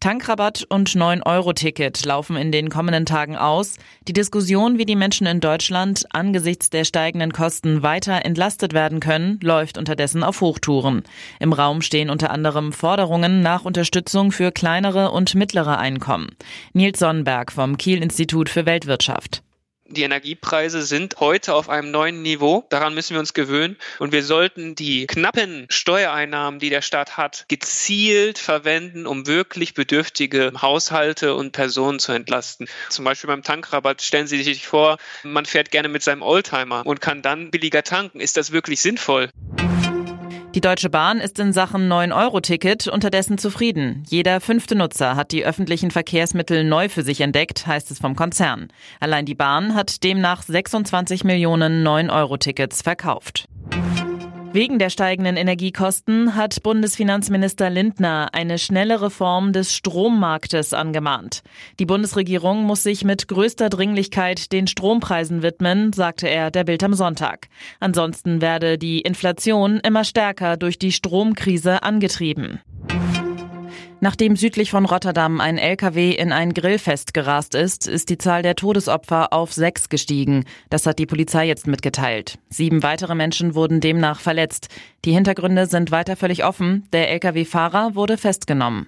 Tankrabatt und 9-Euro-Ticket laufen in den kommenden Tagen aus. Die Diskussion, wie die Menschen in Deutschland angesichts der steigenden Kosten weiter entlastet werden können, läuft unterdessen auf Hochtouren. Im Raum stehen unter anderem Forderungen nach Unterstützung für kleinere und mittlere Einkommen. Nils Sonnenberg vom Kiel Institut für Weltwirtschaft. Die Energiepreise sind heute auf einem neuen Niveau. Daran müssen wir uns gewöhnen. Und wir sollten die knappen Steuereinnahmen, die der Staat hat, gezielt verwenden, um wirklich bedürftige Haushalte und Personen zu entlasten. Zum Beispiel beim Tankrabatt stellen Sie sich vor, man fährt gerne mit seinem Oldtimer und kann dann billiger tanken. Ist das wirklich sinnvoll? Die Deutsche Bahn ist in Sachen 9-Euro-Ticket unterdessen zufrieden. Jeder fünfte Nutzer hat die öffentlichen Verkehrsmittel neu für sich entdeckt, heißt es vom Konzern. Allein die Bahn hat demnach 26 Millionen 9-Euro-Tickets verkauft. Wegen der steigenden Energiekosten hat Bundesfinanzminister Lindner eine schnelle Reform des Strommarktes angemahnt. Die Bundesregierung muss sich mit größter Dringlichkeit den Strompreisen widmen, sagte er der Bild am Sonntag. Ansonsten werde die Inflation immer stärker durch die Stromkrise angetrieben. Nachdem südlich von Rotterdam ein LKW in ein Grillfest gerast ist, ist die Zahl der Todesopfer auf sechs gestiegen. Das hat die Polizei jetzt mitgeteilt. Sieben weitere Menschen wurden demnach verletzt. Die Hintergründe sind weiter völlig offen. Der LKW-Fahrer wurde festgenommen.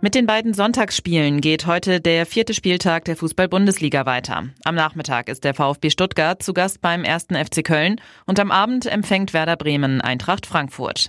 Mit den beiden Sonntagsspielen geht heute der vierte Spieltag der Fußball-Bundesliga weiter. Am Nachmittag ist der VfB Stuttgart zu Gast beim ersten FC Köln und am Abend empfängt Werder Bremen Eintracht Frankfurt.